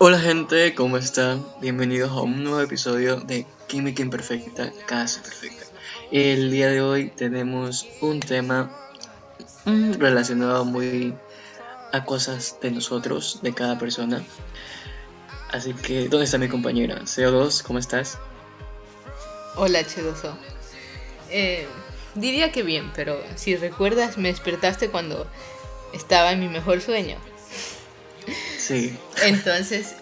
Hola gente, ¿cómo están? Bienvenidos a un nuevo episodio de Química Imperfecta, Casa Perfecta. El día de hoy tenemos un tema mm, relacionado muy a cosas de nosotros, de cada persona. Así que, ¿dónde está mi compañera? CO2, ¿cómo estás? Hola, Chedoso. Eh, diría que bien, pero si recuerdas, me despertaste cuando estaba en mi mejor sueño. Sí. Entonces,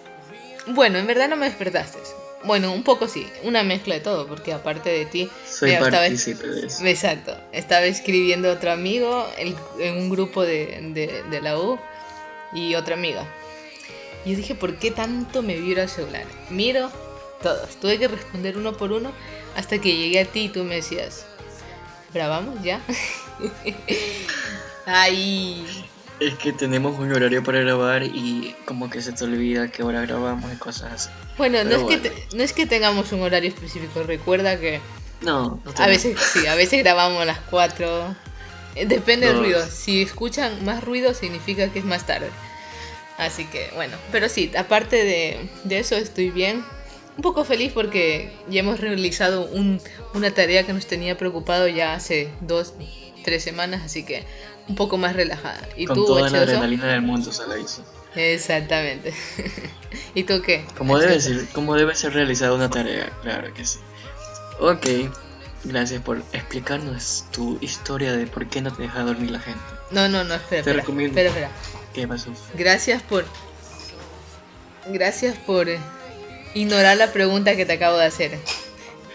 bueno, en verdad no me despertaste. Bueno, un poco sí, una mezcla de todo, porque aparte de ti, Soy Mira, estaba- partícipe de eso. exacto, estaba escribiendo otro amigo el- en un grupo de, de- de la U y otra amiga. Y yo dije, ¿por qué tanto me vibra el celular? Miro todos, tuve que responder uno por uno hasta que llegué a ti y tú me decías, ¿grabamos ya? Ay, Es que tenemos un horario para grabar y como que se te olvida que ahora grabamos y cosas así. bueno, no es, que bueno. te- no es que tengamos un horario específico, recuerda que No, no A veces sí, a veces grabamos a las 4. Eh, Depende del Dos. ruido. Si escuchan más ruido significa que es más tarde. Así que bueno, pero sí, aparte de, de eso estoy bien. Un poco feliz porque ya hemos realizado un- una tarea que nos tenía preocupado ya hace dos, tres semanas, así que un poco más relajada. ¿Y Con tú, toda la H2O? adrenalina del mundo se la hizo. Exactamente. ¿Y tú qué? Como debe, H2O? ser, como debe ser realizada una tarea, claro que sí. Ok, gracias por explicarnos tu historia de por qué no te deja dormir la gente. No, no, no, espera, Te espera, recomiendo. espera, espera. ¿Qué pasó? Gracias por. Gracias por ignorar la pregunta que te acabo de hacer.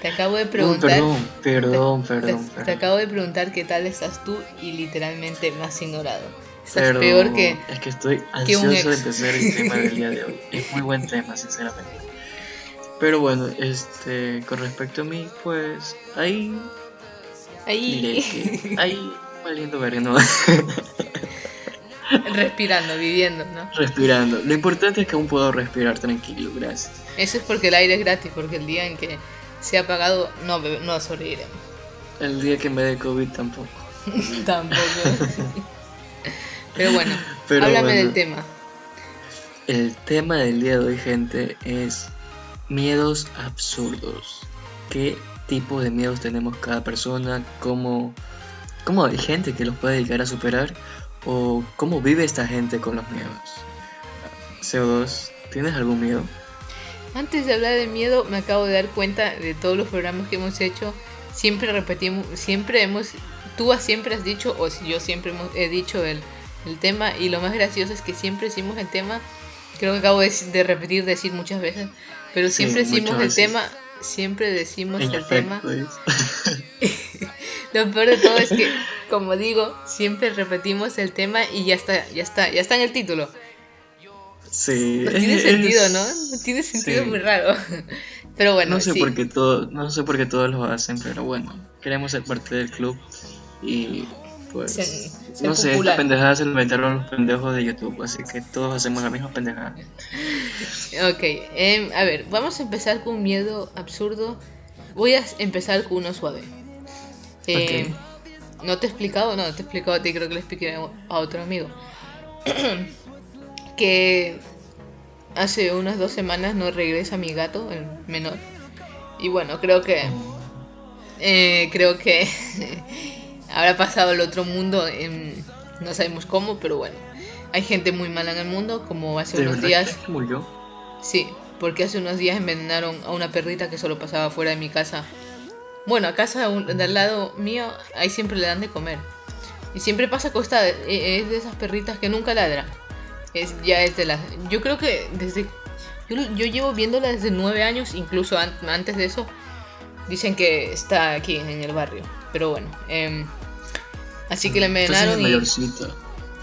Te acabo de Uy, preguntar. perdón, perdón, te, perdón, te perdón. acabo de preguntar qué tal estás tú y literalmente me has ignorado. Estás Perdón, peor que. Es que estoy ansioso de empezar el tema del día de hoy. Es muy buen tema, sinceramente. Pero bueno, este, con respecto a mí, pues, ahí Ahí. que, ahí, valiendo verga, ¿no? respirando, viviendo, ¿no? Respirando. Lo importante es que aún puedo respirar tranquilo, gracias. Eso es porque el aire es gratis, porque el día en que sea apagado no, no sobreviviremos. El día que me dé COVID tampoco. Tampoco. Pero bueno, Pero háblame bueno. del tema. El tema del día de hoy, gente, es miedos absurdos. ¿Qué tipo de miedos tenemos cada persona? ¿Cómo, cómo hay gente que los puede llegar a superar? ¿O cómo vive esta gente con los miedos? CO2, ¿tienes algún miedo? Antes de hablar de miedo, me acabo de dar cuenta de todos los programas que hemos hecho. Siempre repetimos, siempre hemos, tú siempre has dicho, o yo siempre he dicho el, el tema, y lo más gracioso es que siempre decimos el tema, creo que acabo de, de repetir, decir muchas veces, pero Sí, siempre muchas decimos el veces. tema, siempre decimos En el tema. Lo peor de todo es que, como digo, siempre repetimos el tema y ya está, ya está, ya está en el título. Sí, No tiene sentido, es- ¿no? No tiene sentido sí. muy raro. Pero bueno, no sé sí. por qué todo, no sé por qué todos lo hacen, pero bueno, queremos ser parte del club y pues no sé, esta pendejada se lo inventaron los pendejos de YouTube, así que todos hacemos la misma pendejada. Ok, em, a ver, vamos a empezar con un miedo absurdo. Voy a empezar con uno suave. Em, ¿No te he explicado? No, te he explicado a ti, creo que le expliqué a otro amigo. que hace unas dos semanas no regresa mi gato, el menor. Y bueno, creo que... eh, creo que habrá pasado el otro mundo, en- no sabemos cómo, pero bueno. Hay gente muy mala en el mundo, como hace ¿De unos días... murió? Sí, porque hace unos días envenenaron a una perrita que solo pasaba fuera de mi casa. Bueno, a casa de al lado mío, ahí siempre le dan de comer. Y siempre pasa acostada, e- es de esas perritas que nunca ladra. Es, ya es de las... Yo creo que desde... Yo, yo llevo viéndola desde nueve años, incluso an- antes de eso. Dicen que está aquí en el barrio. Pero bueno. em, así que la envenenaron y...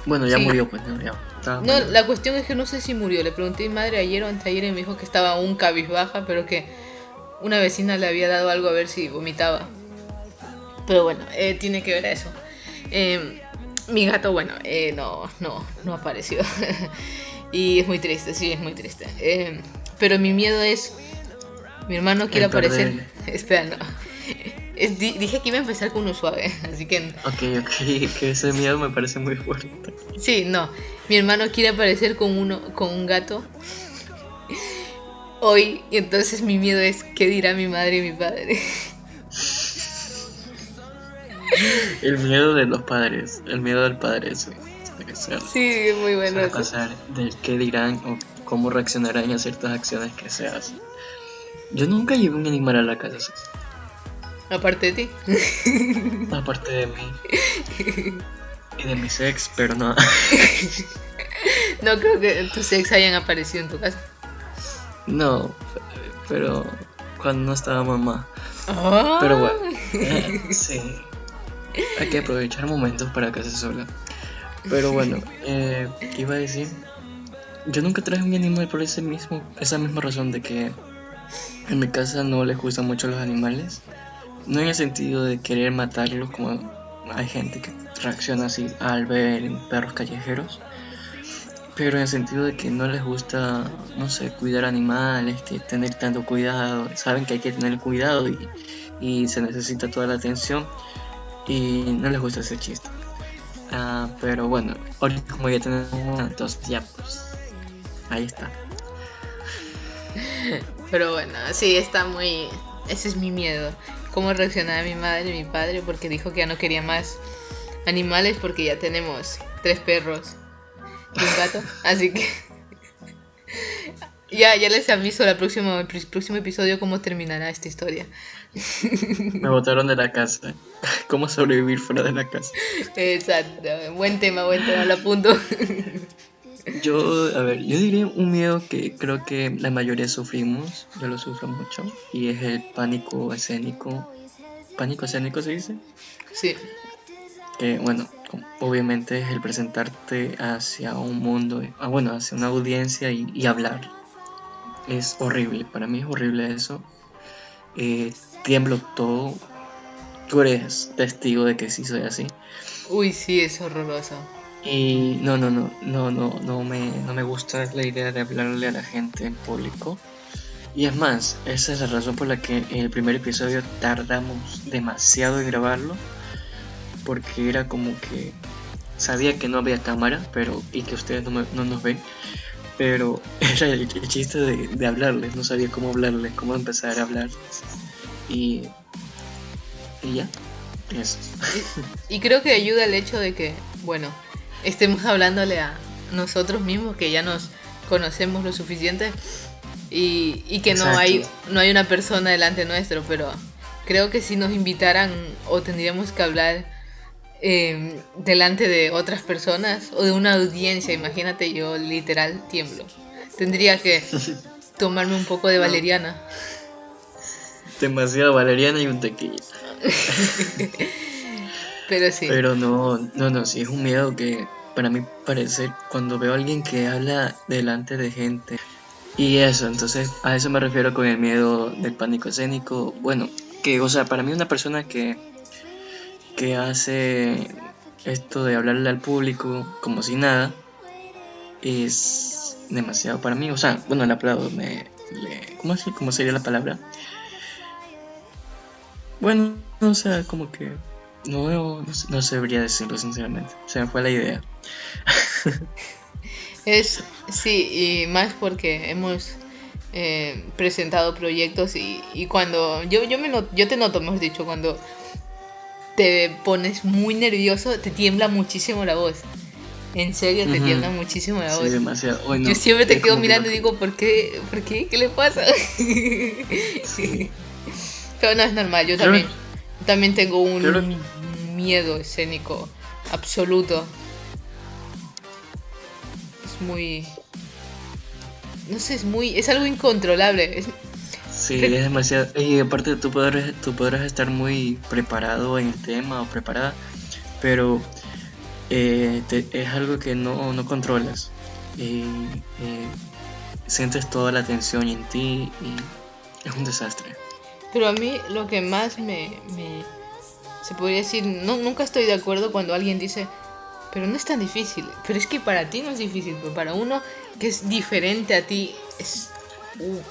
Bueno, ya Sí. murió, pues no, ya. estaba No, mayor. la cuestión es que no sé si murió. Le pregunté a mi madre ayer o anteayer y me dijo que estaba aún cabizbaja, pero que una vecina le había dado algo a ver si vomitaba. Pero bueno, eh, tiene que ver a eso. Eh, mi gato, bueno, eh, no, no, no apareció. y es muy triste, sí, es muy triste. Eh, pero mi miedo es... Mi hermano quiere aparecer... Espera, no. Es- di- dije que iba a empezar con uno suave, así que... Ok, ok, que ese miedo me parece muy fuerte. Sí, no. Mi hermano quiere aparecer con uno, con un gato hoy y entonces mi miedo es qué dirá mi madre y mi padre. El miedo de los padres, el miedo del padre, sí. Sí, muy bueno. Eso. pasar del qué dirán o cómo reaccionarán a ciertas acciones que se hacen. Yo nunca llevé un animal a la casa. Aparte de ti. Aparte de mí. Y de mi sex, pero no. no creo que tus ex hayan aparecido en tu casa. No, pero cuando no estaba mamá. Pero bueno, ah. sí. Hay que aprovechar momentos para casa sola. Pero bueno, eh, ¿qué iba a decir? Yo nunca traje un animal por ese mismo, esa misma razón de que en mi casa no les gustan mucho los animales. No en el sentido de querer matarlos como hay gente que reacciona así al ver perros callejeros pero en el sentido de que no les gusta, no sé, cuidar animales, que tener tanto cuidado, saben que hay que tener cuidado y, se necesita toda la atención y no les gusta ese chiste. Ah, pero bueno, ahorita como ya tenemos entonces ya pues ahí está. Pero bueno, sí, está muy... Ese es mi miedo. Cómo reaccionaba mi madre y mi padre porque dijo que ya no quería más animales porque ya tenemos tres perros un gato. Así que. ya, ya les aviso el próximo, el próximo episodio cómo terminará esta historia. Me botaron de la casa. ¿Cómo sobrevivir fuera de la casa? Exacto. Buen tema, buen tema, lo apunto. Yo, a ver, yo diría un miedo que creo que la mayoría sufrimos, yo lo sufro mucho, y es el pánico escénico. ¿Pánico escénico se dice? Sí. Que, bueno, obviamente es el presentarte hacia un mundo, ah, bueno, hacia una audiencia y, hablar. Es horrible, para mí es horrible eso. Eh, tiemblo todo. Tú eres testigo de que sí soy así. Uy, sí, es horroroso. Y no, no, no, no, no, no me, no me gusta la idea de hablarle a la gente en público. Y es más, esa es la razón por la que en el primer episodio tardamos demasiado en grabarlo porque era como que sabía que no había cámara pero y que ustedes no, nos ven pero era el, chiste de, hablarles no sabía cómo hablarles cómo empezar a hablar. Y y ya eso. Y, creo que ayuda el hecho de que bueno estemos hablándole a nosotros mismos que ya nos conocemos lo suficiente y, y que no hay no hay una persona delante nuestro pero creo que si nos invitaran o tendríamos que hablar Em, delante de otras personas o de una audiencia, imagínate, yo literal tiemblo. Tendría que tomarme un poco de valeriana. Demasiado valeriana y un tequila. Pero sí. Pero no, no, no, sí es un miedo que para mí parece cuando veo a alguien que habla delante de gente. Y eso, entonces a eso me refiero con el miedo del pánico escénico. Bueno, que, o sea, para mí una persona que que hace esto de hablarle al público como si nada es demasiado para mí. O sea, bueno, el aplaudo me... ¿cómo, así? ¿Cómo sería la palabra? Bueno, o sea, como que... No, no, no sabría decirlo sinceramente. Se me fue la idea. es, sí, y más porque hemos eh, presentado proyectos y, y cuando... Yo, yo, me yo te noto, hemos dicho, cuando te pones muy nervioso, te tiembla muchísimo la voz. En serio, te tiembla muchísimo la voz. demasiado. Yo siempre te quedo mirando y digo, ¿por qué? ¿Por qué? ¿Qué le pasa? Pero no es normal, yo también, también tengo un miedo escénico absoluto. Es muy... No sé, es muy... Es algo incontrolable. Es, Sí, es demasiado. Y aparte tú podrás, tú podrás estar muy preparado en el tema o preparada, pero eh, es algo que no, no controlas. Y sientes toda la tensión en ti y es un desastre. Pero a mí lo que más me, me se podría decir, no, nunca estoy de acuerdo cuando alguien dice, pero no es tan difícil. Pero es que para ti no es difícil, pero para uno que es diferente a ti es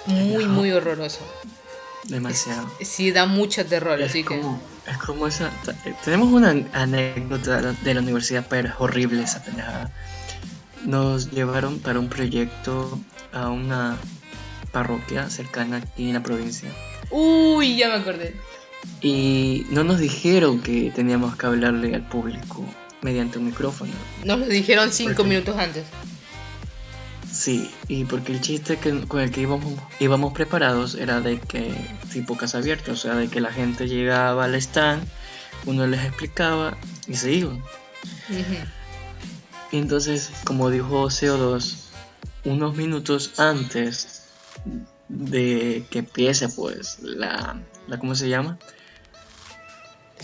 muy, muy horroroso. Demasiado. Sí, da mucho terror, es así como, Es como esa... Eh, tenemos una anécdota de la universidad, pero es horrible esa pendejada. Nos llevaron para un proyecto a una... parroquia cercana aquí en la provincia. Uy, ya me acordé. Y no nos dijeron que teníamos que hablarle al público mediante un micrófono. Nos lo dijeron cinco ¿Por qué? minutos antes. Sí, y porque el chiste que, con el que íbamos, íbamos preparados era de que, tipo casa abierta, o sea, de que la gente llegaba al stand, uno les explicaba y se iban. Y entonces, como dijo CO2, unos minutos antes de que empiece, pues, la, la ¿cómo se llama?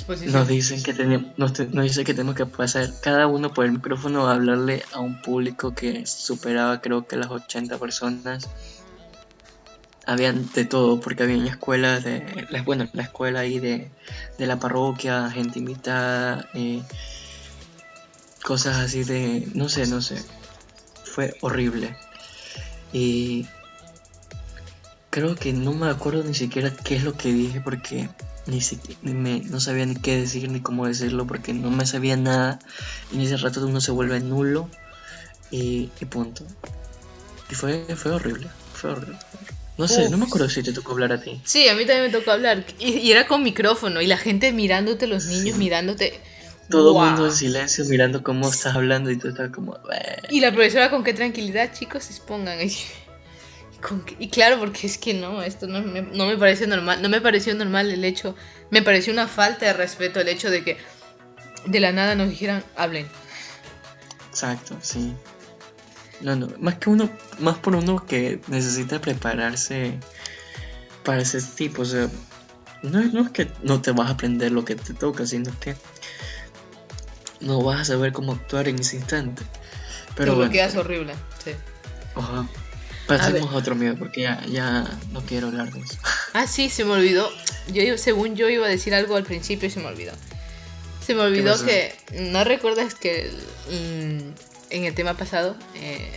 Nos dicen que tenemos, nos, dice que tenemos que pasar cada uno por el micrófono a hablarle a un público que superaba creo que las 80 personas. Habían de todo, porque había escuelas de, bueno, la escuela ahí de, de la parroquia, gente invitada, eh, cosas así de, no sé, no sé. Fue horrible. Y creo que no me acuerdo ni siquiera qué es lo que dije porque ni siquiera me, no sabía ni qué decir ni cómo decirlo porque no me sabía nada y en ese rato uno se vuelve nulo y, y punto. Y fue, fue horrible, fue horrible. No sé, Uf. no me acuerdo si te tocó hablar a ti. Sí, a mí también me tocó hablar. Y, y era con micrófono. Y la gente mirándote, los niños mirándote. Todo el mundo en silencio mirando cómo estás hablando y tú estás como... Y la profesora con qué tranquilidad, chicos, expongan. Y, con qué- y claro, porque es que no, esto no me, no me parece normal. No me pareció normal el hecho. Me pareció una falta de respeto el hecho de que de la nada nos dijeran, hablen. Exacto, sí. No, no, más que uno, más por uno que necesita prepararse para ese tipo, o sea, no, es- no es que no te vas a aprender lo que te toca, sino que no vas a saber cómo actuar en ese instante. Pero bueno, quedas horrible. Sí. ojalá. Pasemos a, otro miedo, porque ya, ya no quiero hablar de eso. Ah, sí, se me olvidó. Yo, según yo iba a decir algo al principio y se me olvidó. Se me olvidó que. ¿No recuerdas que mm, en el tema pasado, eh,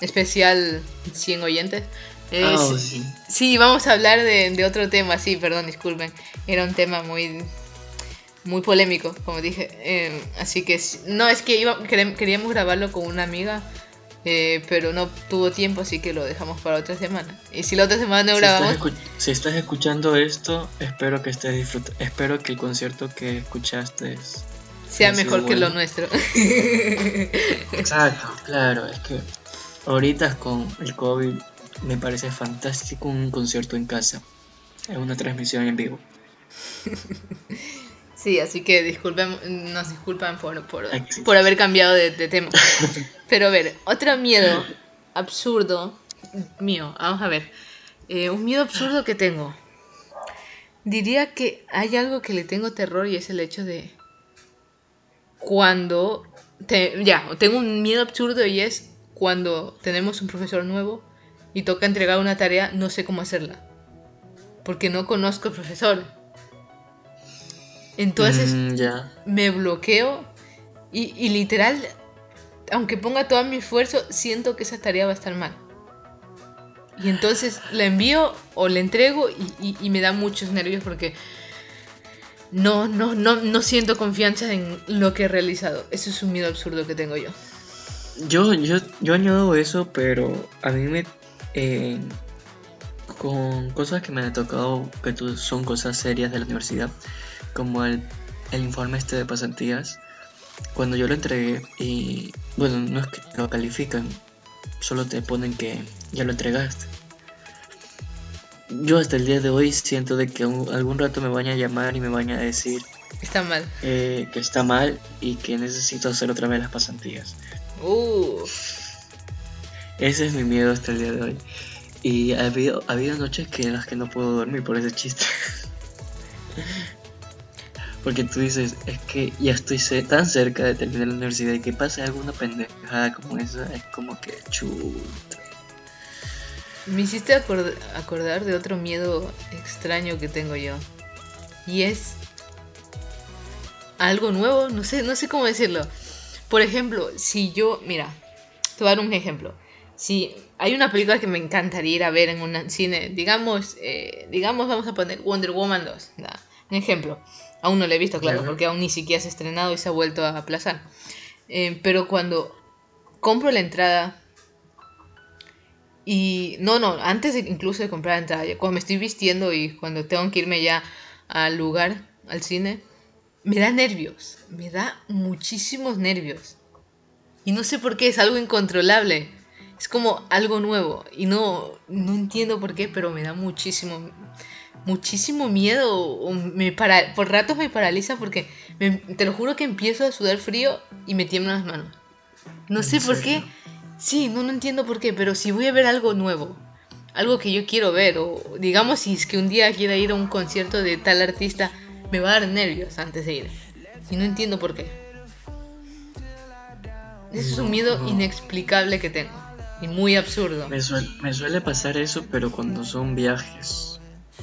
especial 100 oyentes? eh, Ah, sí- sí. Vamos a hablar de, de otro tema, sí, perdón, disculpen. Era un tema muy muy polémico, como dije. eh, así que no, es que iba, queríamos grabarlo con una amiga, eh, pero no tuvo tiempo, así que lo dejamos para otra semana. Y si la otra semana no Si estás, grabamos, escu- si estás escuchando esto, espero que estés disfrutando. Espero que el concierto que escuchaste es- sea mejor que lo bueno. nuestro. Exacto, claro, es que ahorita con el COVID me parece fantástico un concierto en casa. Es una transmisión en vivo. sí, así que disculpen, nos disculpan por, por, haber cambiado de, de tema. Pero a ver, otro miedo absurdo mío, vamos a ver. Eh, un miedo absurdo que tengo. Diría que hay algo que le tengo terror y es el hecho de cuando te- ya, tengo un miedo absurdo y es cuando tenemos un profesor nuevo y toca entregar una tarea, no sé cómo hacerla. Porque no conozco al profesor. Entonces Mm, ya. me bloqueo y, y literal, aunque ponga todo mi esfuerzo, siento que esa tarea va a estar mal. Y entonces la envío o la entrego y, y- y me da muchos nervios porque no, no, no, no siento confianza en lo que he realizado. Eso es un miedo absurdo que tengo yo. Yo, yo, yo añado eso, pero a mí me. eh, con cosas que me han tocado, que son cosas serias de la universidad, como el, el informe este de pasantías. Cuando yo lo entregué, y bueno, no es que lo califican, solo te ponen que ya lo entregaste. Yo hasta el día de hoy siento de que un- algún rato me van a llamar y me van a decir Está mal. eh, que está mal y que necesito hacer otra vez las pasantías. Uh, Ese es mi miedo hasta el día de hoy. Y ha habido, ha habido noches que en las que no puedo dormir por ese chiste. Porque tú dices, es que ya estoy tan cerca de terminar la universidad y que pase alguna pendejada como esa, es como que chuta. me hiciste acord- acordar de otro miedo extraño que tengo yo. Y es algo nuevo, no sé, no sé cómo decirlo. Por ejemplo, si yo, mira, te voy a dar un ejemplo. Si hay una película que me encantaría ir a ver en un cine, digamos, eh, digamos, vamos a poner Wonder Woman 2, ¿da? un ejemplo. Aún no la he visto, claro, porque aún ni siquiera se ha estrenado y se ha vuelto a aplazar. Eh, pero cuando compro la entrada Y no, no, antes de, incluso de comprar entrada, cuando me estoy vistiendo y cuando tengo que irme ya al lugar, al cine, me da nervios, me da muchísimos nervios. Y no sé por qué, es algo incontrolable. Es como algo nuevo y no, no entiendo por qué, pero me da muchísimo, muchísimo miedo. Me para, por ratos me paraliza porque te lo juro que empiezo a sudar frío y me tiemblan las manos. No sé por qué. Sí, no, no entiendo por qué, pero si voy a ver algo nuevo, algo que yo quiero ver, o digamos si es que un día quiero ir a un concierto de tal artista, me va a dar nervios antes de ir. Y no entiendo por qué. Ese es un miedo inexplicable que tengo. Y muy absurdo. Me suele, pasar eso, pero cuando son viajes.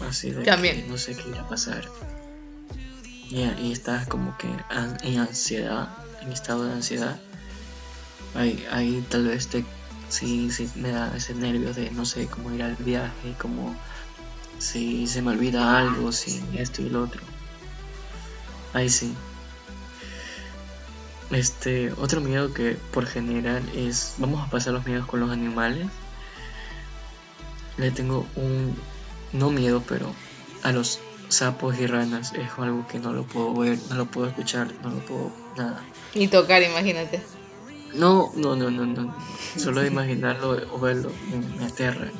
Así de También. no sé qué irá a pasar. Y, y estás como que en ansiedad, en estado de ansiedad. Ahí, ahí tal vez te sí, sí me da ese nervio de no sé cómo ir al viaje, como si se me olvida algo, si esto y lo otro. Ahí sí. Este, otro miedo que por general es, vamos a pasar los miedos con los animales. Le tengo un, no miedo, pero a los sapos y ranas es algo que no lo puedo ver, no lo puedo escuchar, no lo puedo nada. Ni tocar, imagínate. No, no, no, no, no. Solo de imaginarlo o verlo me, aterra.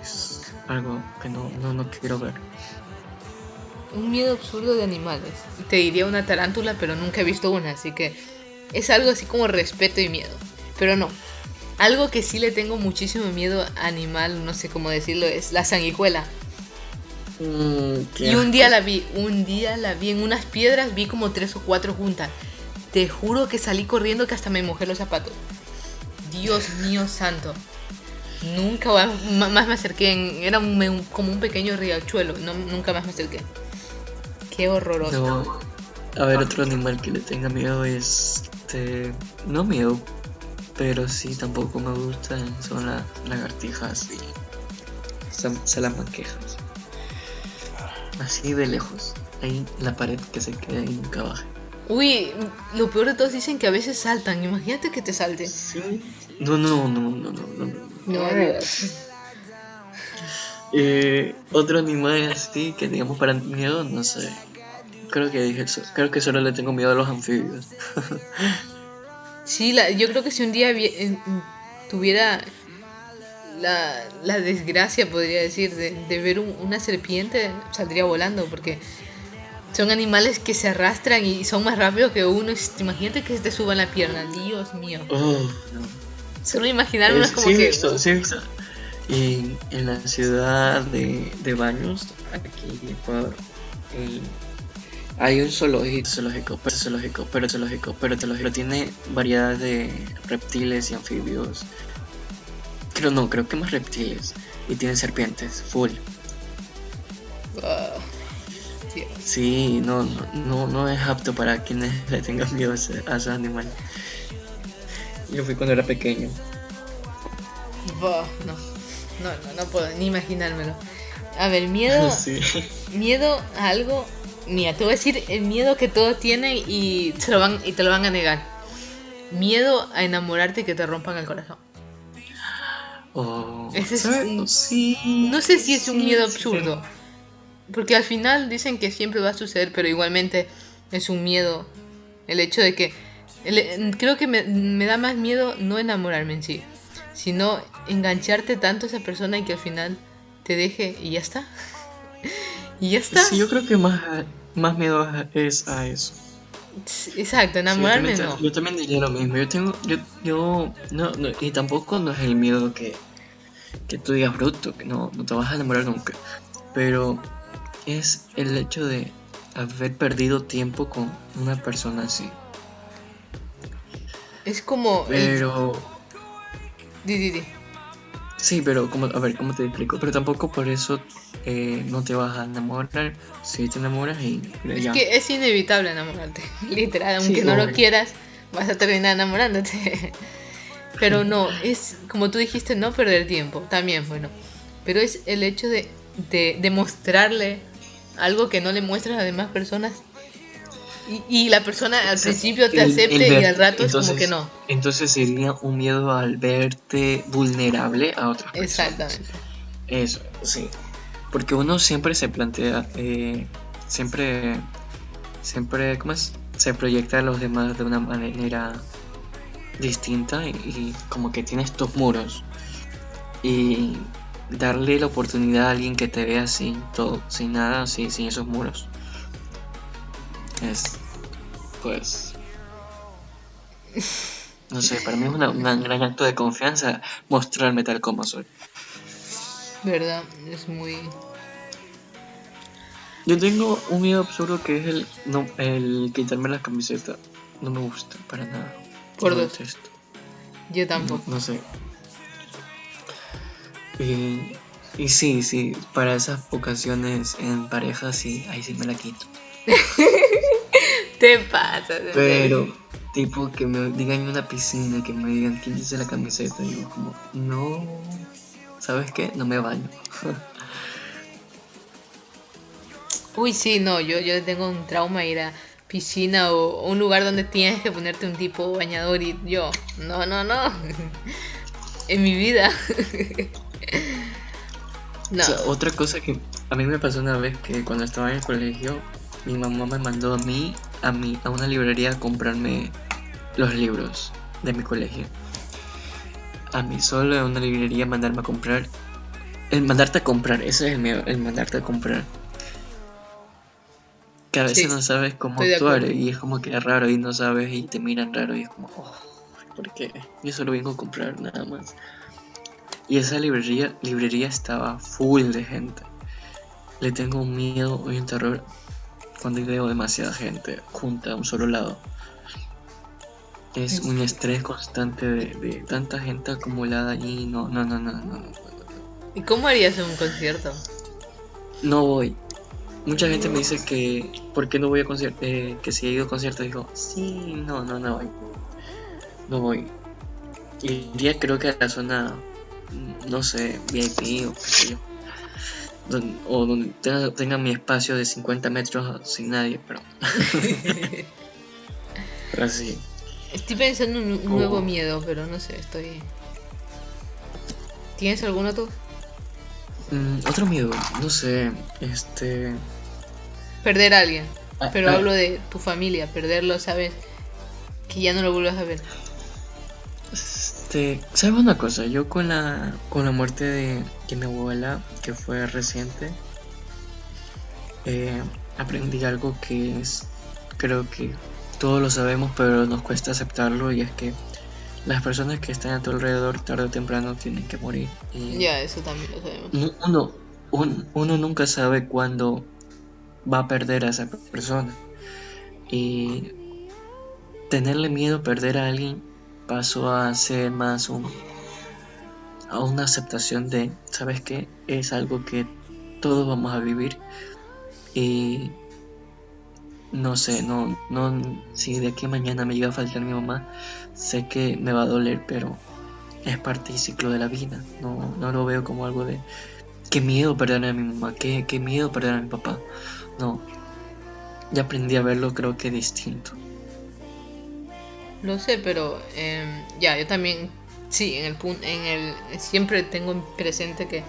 Es algo que no, no, no quiero ver. Un miedo absurdo de animales. Te diría una tarántula, pero nunca he visto una, así que es algo así como respeto y miedo. Pero no. Algo que sí le tengo muchísimo miedo animal, no sé cómo decirlo, es la sanguijuela. Mm, y un día la vi, un día la vi en unas piedras, vi como tres o cuatro juntas. Te juro que salí corriendo que hasta me mojé los zapatos. Dios mío santo. Nunca más me acerqué. era como un pequeño riachuelo. No, nunca más me acerqué. Qué horroroso. A ver, otro animal que le tenga miedo es. Este, no miedo, pero sí tampoco me gustan. Son las lagartijas y salamanquejas. Así de lejos. Ahí en la pared que se queda ahí nunca baja. Uy, lo peor de todos dicen que a veces saltan. Imagínate que te salten. Sí. No, no, no, no, no, no. No, eh, otro animal así que digamos para miedo, no sé. Creo que dije eso. Creo que solo le tengo miedo a los anfibios. sí, la, yo creo que si un día tuviera la, la, desgracia, podría decir, de, de ver una serpiente, saldría volando porque son animales que se arrastran y son más rápidos que uno. Imagínate que se te suban la pierna. Dios mío. Oh, Solo imaginarlo es como que. Y en la ciudad de, de Baños, aquí en Ecuador, hay un zoológico, zoológico, pero zoológico, pero zoológico, pero zoológico. Tiene variedad de reptiles y anfibios. Creo no, creo que más reptiles. Y tiene serpientes, full. Sí, no, no, no es apto para quienes le tengan miedo a, esos animales. Yo fui cuando era pequeño. no, no, no, puedo ni imaginármelo. A ver, miedo, miedo a algo. Mira, te voy a decir el miedo que todos tienen y, te lo van, y te lo van a negar. Miedo a enamorarte y que te rompan el corazón. Oh, Ese es sí, no sé si es un miedo absurdo. Porque al final dicen que siempre va a suceder, pero igualmente es un miedo. El hecho de que... creo que me, da más miedo no enamorarme en sí, sino engancharte tanto a esa persona y que al final te deje y ya está. y ya está. Sí, yo creo que más, más miedo es a eso. Exacto, enamorarme no. Yo también diría lo mismo. Yo tengo, yo, yo, no, no, y tampoco no es el miedo que, que tú digas bruto, que no, no te vas a enamorar nunca. Pero es el hecho de haber perdido tiempo con una persona así. Es como. Pero. Di, di, di. Sí, pero como, a ver, ¿cómo te explico? Pero tampoco por eso eh, no te vas a enamorar. Si te enamoras y. Es que es inevitable enamorarte. Literal, aunque no lo quieras, vas a terminar enamorándote. pero no, es como tú dijiste, no perder tiempo. También, bueno. Pero es el hecho de, de demostrarle algo que no le muestran a las demás personas Y, y la persona al O sea, principio te el- el acepte y al rato es como que no. Entonces sería un miedo al verte vulnerable a otras personas. Exactamente. Eso, sí. Porque uno siempre se plantea, eh, siempre, siempre, ¿cómo es? Se proyecta a los demás de una manera distinta y, y como que tienes tus muros. Y darle la oportunidad a alguien que te vea sin todo, sin nada, así, sin esos muros. Es, pues, no sé, para mí es una- un gran acto de confianza mostrarme tal como soy. ¿Verdad? Es muy... Yo tengo un miedo absurdo que es el, no, el quitarme la camiseta. No me gusta para nada. Por dos. detesto. Yo tampoco. no sé. Y, y sí, sí, para esas ocasiones en pareja sí, ahí sí me la quito. Te pasa. Pero, tipo, que me digan en una piscina, que me digan, quítese la camiseta. Y yo como, no, ¿sabes qué? No me baño. Uy, sí, no, yo, yo tengo un trauma ir a piscina o, un lugar donde tienes que ponerte un tipo bañador y yo, no, no, no. en mi vida. no. Otra cosa que a mí me pasó una vez que cuando estaba en el colegio, mi mamá me mandó a mí, a mí, a una librería a comprarme los libros de mi colegio. A mí solo a una librería mandarme a comprar. El mandarte a comprar, ese es el miedo, el mandarte a comprar. Que a veces Sí, no sabes cómo actuar y es como que es raro y no sabes y te miran raro y es como, oh, ¿por qué? Yo solo vengo a comprar nada más. Y esa librería, librería estaba full de gente. Le tengo un miedo y un terror cuando veo demasiada gente junta a un solo lado. Es un estrés constante de, de tanta gente acumulada y no, no, no, no, no, no, no, ¿Y cómo harías en un concierto? no voy. Mucha gente me dice que, ¿por qué no voy a conciertos? que si he ido a conciertos, digo, sí, no, no, no voy. No voy. Iría creo que a la zona, mm, no sé, VIP o qué sé yo. O donde tenga, tenga mi espacio de 50 metros sin nadie, pero, pero así. Estoy pensando en un Oh. nuevo miedo, pero no sé, estoy... ¿Tienes alguno tú? Mm, otro miedo, no sé, este... Perder a alguien. ah, Pero hablo de tu familia, perderlo, ¿sabes? Que ya no lo vuelvas a ver. Este, ¿sabes una cosa? Yo con la con la muerte de, de mi abuela, que fue reciente, eh, aprendí algo que es, creo que todos lo sabemos, pero nos cuesta aceptarlo y es que las personas que están a tu alrededor tarde o temprano tienen que morir. Y Ya, eso también lo sabemos. uno, un- uno nunca sabe cuándo va a perder a esa persona. Y tenerle miedo a perder a alguien pasó a ser más un, a una aceptación de, ¿sabes qué? Es algo que todos vamos a vivir. Y no sé, no, no, si de aquí a mañana me llega a faltar mi mamá, sé que me va a doler, pero es parte y ciclo de la vida. No, no lo veo como algo de qué miedo perder a mi mamá, qué, qué miedo perder a mi papá. No. Ya aprendí a verlo creo que distinto. Lo sé, pero em, ya, yo también, sí, en el punto, en el, siempre tengo presente que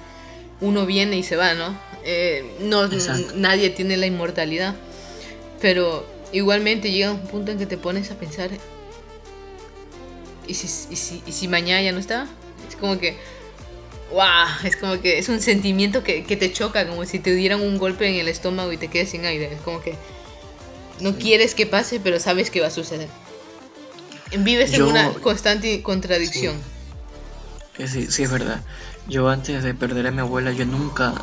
uno viene y se va, ¿no? Eh, no nadie tiene la inmortalidad, pero igualmente llega un punto en que te pones a pensar, ¿y si, y si, y si mañana ya no está? Es como que, ¡guau! Es como que es un sentimiento que, que te choca, como si te dieran un golpe en el estómago y te quedes sin aire. Es como que no quieres que pase, pero sabes que va a suceder. Vives en Yo- una constante contradicción. Sí, sí es verdad. Yo antes de perder a mi abuela, yo nunca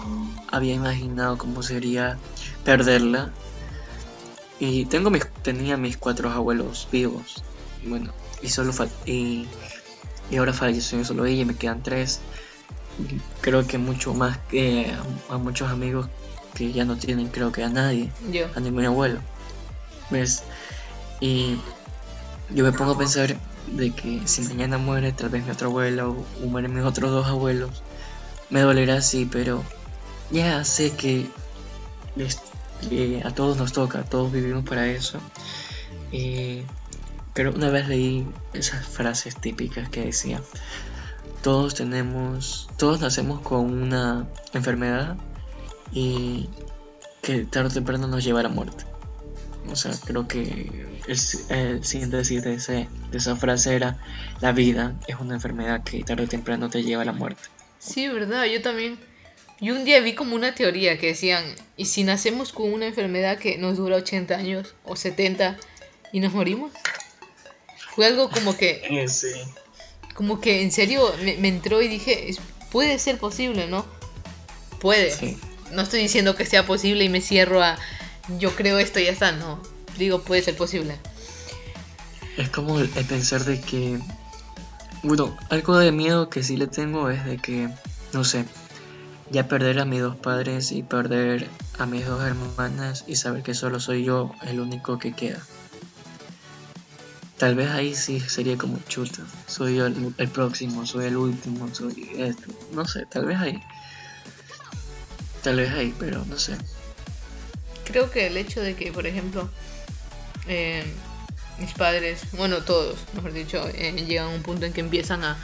había imaginado cómo sería perderla. Y tengo mis, tenía mis cuatro abuelos vivos. Bueno, y solo y, y ahora falleció solo ella y me quedan tres. Creo que mucho más que a, muchos amigos que ya no tienen, creo que a nadie. Yo. a ningún abuelo. ¿Ves? Y yo me pongo a pensar de que si mañana muere tal vez mi otro abuelo o, mueren mis otros dos abuelos, me dolerá sí, pero ya sé que les- a todos nos toca, todos vivimos para eso. Y pero una vez leí esas frases típicas que decía, todos tenemos, todos nacemos con una enfermedad y que tarde o temprano nos lleva a la muerte. O sea, creo que el, el síntesis de, ese, de esa frase era, la vida es una enfermedad que tarde o temprano te lleva a la muerte. Sí, verdad, yo también. Yo un día vi como una teoría que decían, ¿y si nacemos con una enfermedad que nos dura 80 años o 70 y nos morimos? Fue algo como que... Eh, sí. Como que en serio me, me entró y dije, "Es- puede ser posible, ¿no? Puede. Sí. No estoy diciendo que sea posible y me cierro a, yo creo esto y ya está, no. Digo, puede ser posible. Es como el, el pensar de que, bueno, algo de miedo que sí le tengo es de que, no sé, ya perder a mis dos padres y perder a mis dos hermanas y saber que solo soy yo el único que queda. Tal vez ahí sí sería como chuta, soy yo el, próximo, soy el último, soy esto, no sé, tal vez ahí. Tal vez ahí, pero no sé. Creo que el hecho de que, por ejemplo, eh, mis padres, bueno, todos, mejor dicho, eh, llegan a un punto en que empiezan a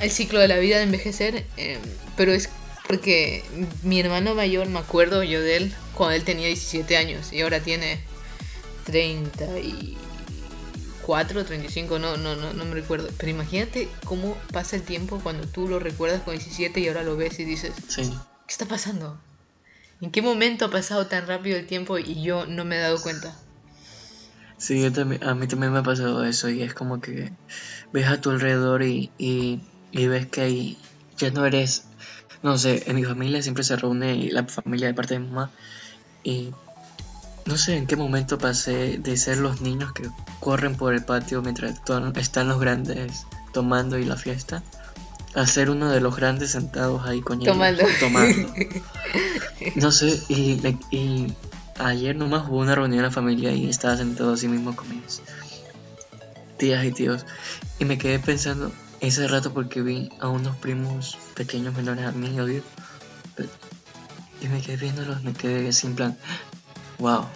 el ciclo de la vida de envejecer, eh, pero es porque mi hermano mayor, me acuerdo yo de él cuando él tenía 17 años y ahora tiene 34, 35, no, no, no, no me recuerdo. Pero imagínate cómo pasa el tiempo cuando tú lo recuerdas con 17 y ahora lo ves y dices, Sí, ¿qué está pasando? ¿En qué momento ha pasado tan rápido el tiempo y yo no me he dado cuenta? Sí, yo también, a mí también me ha pasado eso y es como que ves a tu alrededor y, y, y ves que ahí ya no eres, no sé, en mi familia siempre se reúne la familia de parte de mi mamá y no sé en qué momento pasé de ser los niños que corren por el patio mientras están los grandes tomando y la fiesta a ser uno de los grandes sentados ahí con ellos, Tomando. tomando. No sé, y, y ayer nomás hubo una reunión en la familia y estaba sentado así mismo con mis tías y tíos. Y me quedé pensando ese rato porque vi a unos primos pequeños menores a mí, obvio. Y me quedé viéndolos, me quedé en plan, wow.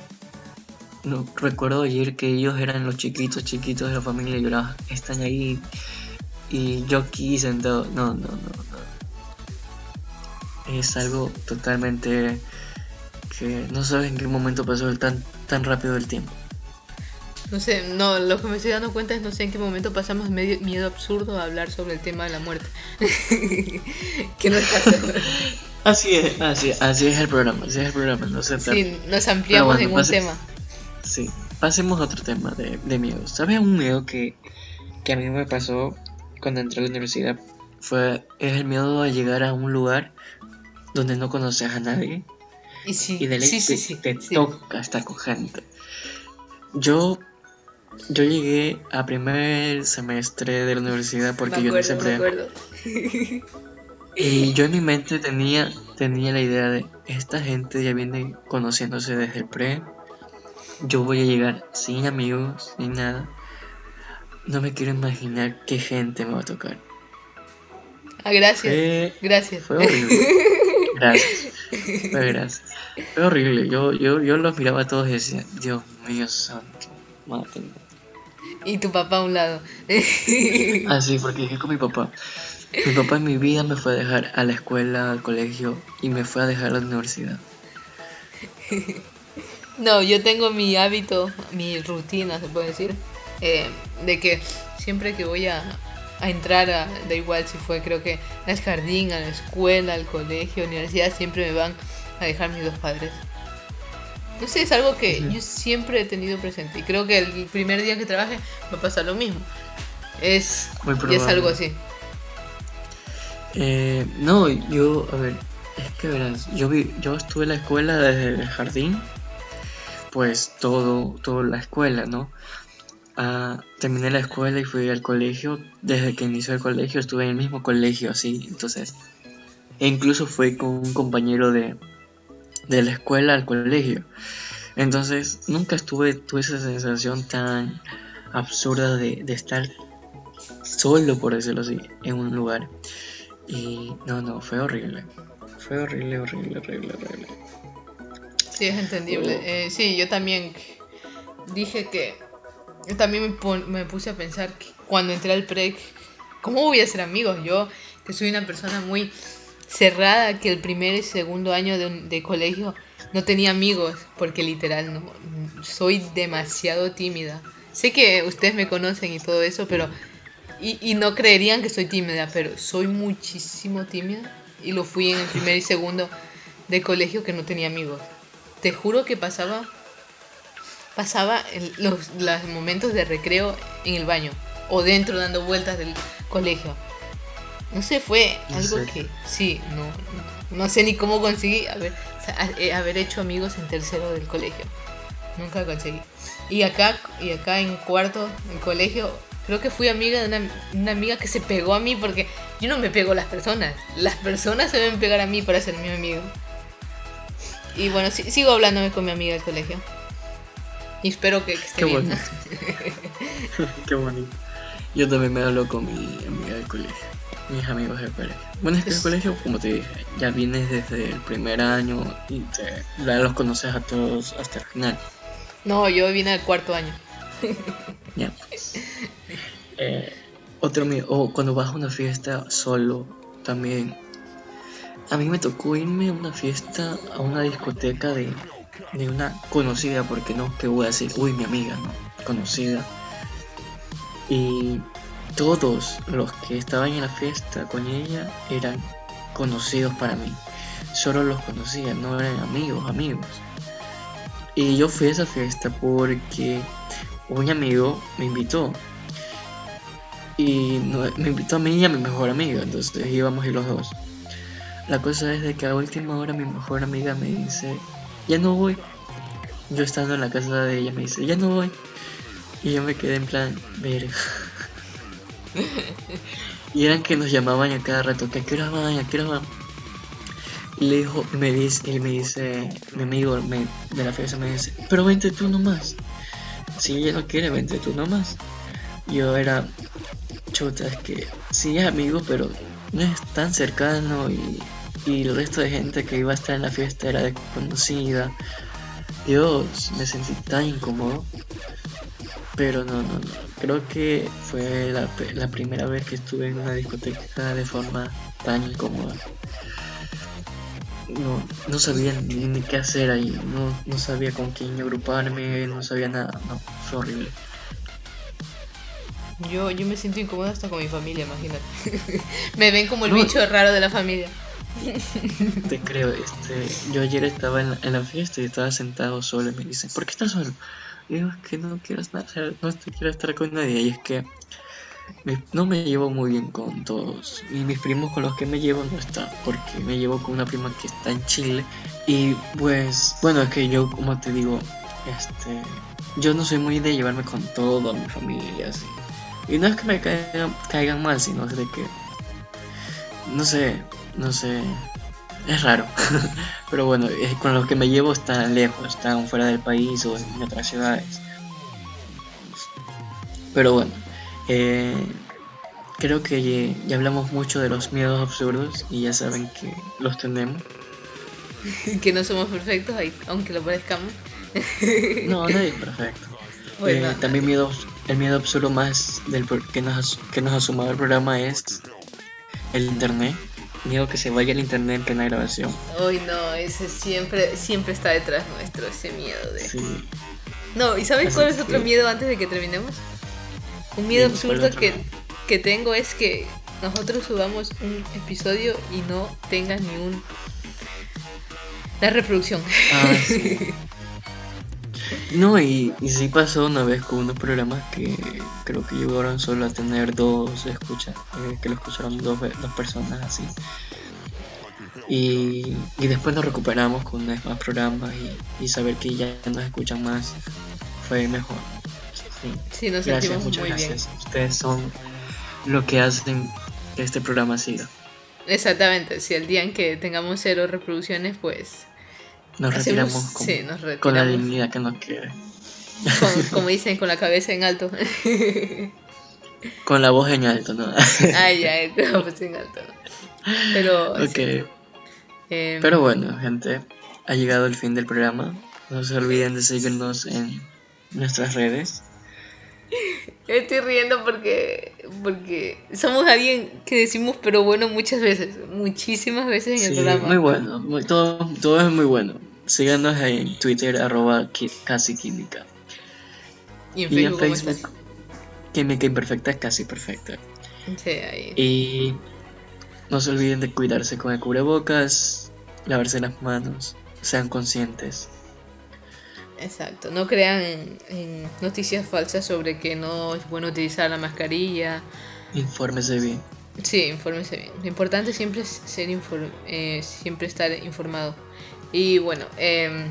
No, recuerdo ayer que ellos eran los chiquitos, chiquitos de la familia y ahora están ahí y yo aquí sentado. No, no, no, no. Es algo totalmente que no sabes en qué momento pasó el tan, tan rápido el tiempo. No sé, no, lo que me estoy dando cuenta es no sé en qué momento pasamos medio miedo absurdo a hablar sobre el tema de la muerte. que no es. Así es, así, así es el programa, así es el programa, no sé. Sí, nos ampliamos bueno, en un pase- tema. Sí, pasemos a otro tema de, de miedo. ¿Sabes un miedo que, que a mí me pasó cuando entré a la universidad? Fue, es el miedo a llegar a un lugar donde no conoces a nadie Y sí, y de ley sí, te, sí, sí, te sí. toca estar con gente. Yo, yo llegué a primer semestre de la universidad porque me yo no siempre... Y yo en mi mente tenía, tenía la idea de, esta gente ya viene conociéndose desde el pre, yo voy a llegar sin amigos, sin nada. No me quiero imaginar qué gente me va a tocar. Ah, gracias, Fue, gracias. fue horrible. Gracias. Fue gracias. Fue horrible. Yo, yo, yo los miraba a todos y decía, Dios mío santo, mátenme. Y tu papá a un lado. Así, porque dije con mi papá. Mi papá en mi vida me fue a dejar a la escuela, al colegio y me fue a dejar a la universidad. No, yo tengo mi hábito, mi rutina, se puede decir, eh, de que siempre que voy a, a entrar, a, da igual si fue, creo que al jardín, a la escuela, al colegio, universidad, siempre me van a dejar mis dos padres. No sé, es algo que yo siempre he tenido presente y creo que el primer día que trabaje va a pasar lo mismo. Es, Muy y es algo así. Eh, no, yo, a ver, es que verás, yo, vi, yo estuve en la escuela desde el jardín, pues todo, toda la escuela, ¿no? Ah, terminé la escuela y fui al colegio, desde que inició el colegio estuve en el mismo colegio, así, entonces, e incluso fui con un compañero de, de la escuela al colegio, entonces nunca estuve, tuve esa sensación tan absurda de, de estar solo, por decirlo así, en un lugar. Y no, no, fue horrible. Fue horrible, horrible, horrible, horrible. Sí, es entendible. Eh, sí, yo también dije que. Yo también me, me puse a pensar que cuando entré al PREC, ¿cómo voy a ser amigos? Yo, que soy una persona muy cerrada, que el primer y segundo año de, un- de colegio no tenía amigos, porque literal no, soy demasiado tímida. Sé que ustedes me conocen y todo eso, pero. Y, y no creerían que soy tímida, pero soy muchísimo tímida. Y lo fui en el primer y segundo de colegio que no tenía amigos. Te juro que pasaba pasaba el- los, los momentos de recreo en el baño o dentro dando vueltas del colegio. No sé, fue ¿En algo que sí, no, no, no sé ni cómo conseguí haber, eh, haber hecho amigos en tercero del colegio. Nunca conseguí. Y acá, y acá en cuarto, en colegio, creo que fui amiga de una, una amiga que se pegó a mí porque yo no me pego a las personas. Las personas se deben pegar a mí para ser mi amigo. Y bueno, sí- sigo hablándome con mi amiga del colegio. Y espero que, que esté Qué bien. bonito. Qué bonito. Yo también me hablo con mi amiga del colegio, mis amigos del colegio. Bueno, es que el colegio, como te dije, ya vienes desde el primer año y te, ya los conoces a todos hasta el final. No, yo vine al cuarto año. Ya. Eh, otro o cuando vas a una fiesta solo, también. A mí me tocó irme a una fiesta, a una discoteca de, de una conocida, porque no que voy a decir, uy, mi amiga, no, conocida. Y todos los que estaban en la fiesta con ella eran conocidos para mí. Solo los conocía, no eran amigos, amigos. Y yo fui a esa fiesta porque un amigo me invitó. Y me invitó a mí y a mi mejor amiga, entonces íbamos ir los dos. La cosa es de que a última hora mi mejor amiga me dice, ya no voy. Yo estando en la casa de ella me dice, ya no voy. Y yo me quedé en plan, ver. y eran que nos llamaban a cada rato, que a qué hora van, a qué hora van. Y le dijo, y me dice, y me dice, mi amigo me- de la fiesta me dice, pero vente tú nomás. Si ella no quiere, vente tú nomás. Yo era, chuta, es que sí es amigo, pero no es tan cercano y, y el resto de gente que iba a estar en la fiesta era desconocida. Dios, me sentí tan incómodo. Pero no, no, no. Creo que fue la, la primera vez que estuve en una discoteca de forma tan incómoda. No, no sabía ni qué hacer ahí. No, no sabía con quién agruparme, no sabía nada. No, fue horrible. Yo, yo me siento incómoda hasta con mi familia, imagínate. me ven como el No. bicho raro de la familia. Te creo, este, yo ayer estaba en la, en la fiesta y estaba sentado solo y me dicen, ¿por qué estás solo? Y digo, es que no quiero estar, no te quiero estar con nadie y es que me- no me llevo muy bien con todos y mis primos con los que me llevo no están porque me llevo con una prima que está en Chile y pues, bueno, es que yo como te digo, este, yo no soy muy de llevarme con toda mi familia así. Y no es que me caigan, caigan mal, sino es de que, no sé, no sé, es raro. Pero bueno, es- con los que me llevo están lejos, están fuera del país o en otras ciudades. Pero bueno, eh, creo que ya, hablamos mucho de los miedos absurdos y ya saben que los tenemos. que no somos perfectos, aunque lo parezcamos. No, nadie es perfecto. Bueno, Eh, también miedos, el miedo absurdo más del que nos, que nos ha sumado el programa es el internet. Miedo que se vaya el internet en plena grabación. Hoy no, ese siempre, siempre está detrás nuestro, ese miedo de... Sí. No, ¿y sabes Así cuál es otro miedo antes de que terminemos? Un miedo Dime, ¿cuál absurdo que, que tengo es que nosotros subamos un episodio y no tenga ni un... La reproducción. Ah, sí. No, y, y sí pasó una vez con unos programas que creo que llegaron solo a tener dos escuchas, eh, que lo escucharon dos, dos personas así. Y, y después nos recuperamos con más programas y, y saber que ya nos escuchan más fue mejor. Sí. Sí, nos Gracias, sentimos muchas muy gracias. Ustedes son lo que hacen que este programa siga. bien. Exactamente, si el día en que tengamos cero reproducciones, pues... Nos hacemos- retiramos con, sí, nos retiramos. con la dignidad que nos quede. Con- como dicen, con la cabeza en alto. Con la voz en alto, ¿no? Ay, ya, la cabeza en alto. ¿no? Pero... ok. em, Pero bueno, gente, ha llegado el fin del programa. No se olviden de seguirnos en nuestras redes. Estoy riendo porque, porque somos alguien que decimos pero bueno muchas veces, muchísimas veces en el Sí, programa. muy bueno, muy- todo, todo es muy bueno. Síganos en Twitter, arroba casi química. Y en Y en Facebook, ¿cómo Facebook, química imperfecta, casi perfecta. Sí, ahí. Y no se olviden de cuidarse con el cubrebocas, lavarse las manos, sean conscientes. Exacto, no crean en, en noticias falsas sobre que no es bueno utilizar la mascarilla. Infórmese bien. Sí, infórmese bien. Lo importante siempre es ser eh, siempre estar informado. Y bueno, em,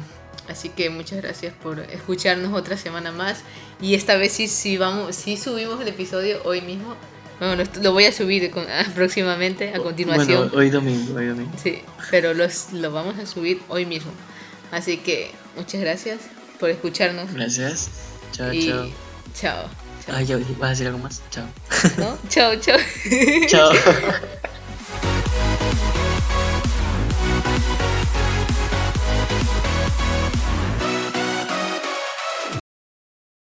así que muchas gracias por escucharnos otra semana más. Y esta vez sí, sí vamos, sí subimos el episodio hoy mismo. Bueno, lo, voy a subir con- próximamente, a continuación. Bueno, hoy domingo, hoy domingo. Sí, pero los, lo vamos a subir hoy mismo. Así que muchas gracias por escucharnos. Gracias. Chao, y chao. chao. chao. Ay, ya, ¿vas a decir algo más? Chao. ¿No? Chao, chao. Chao.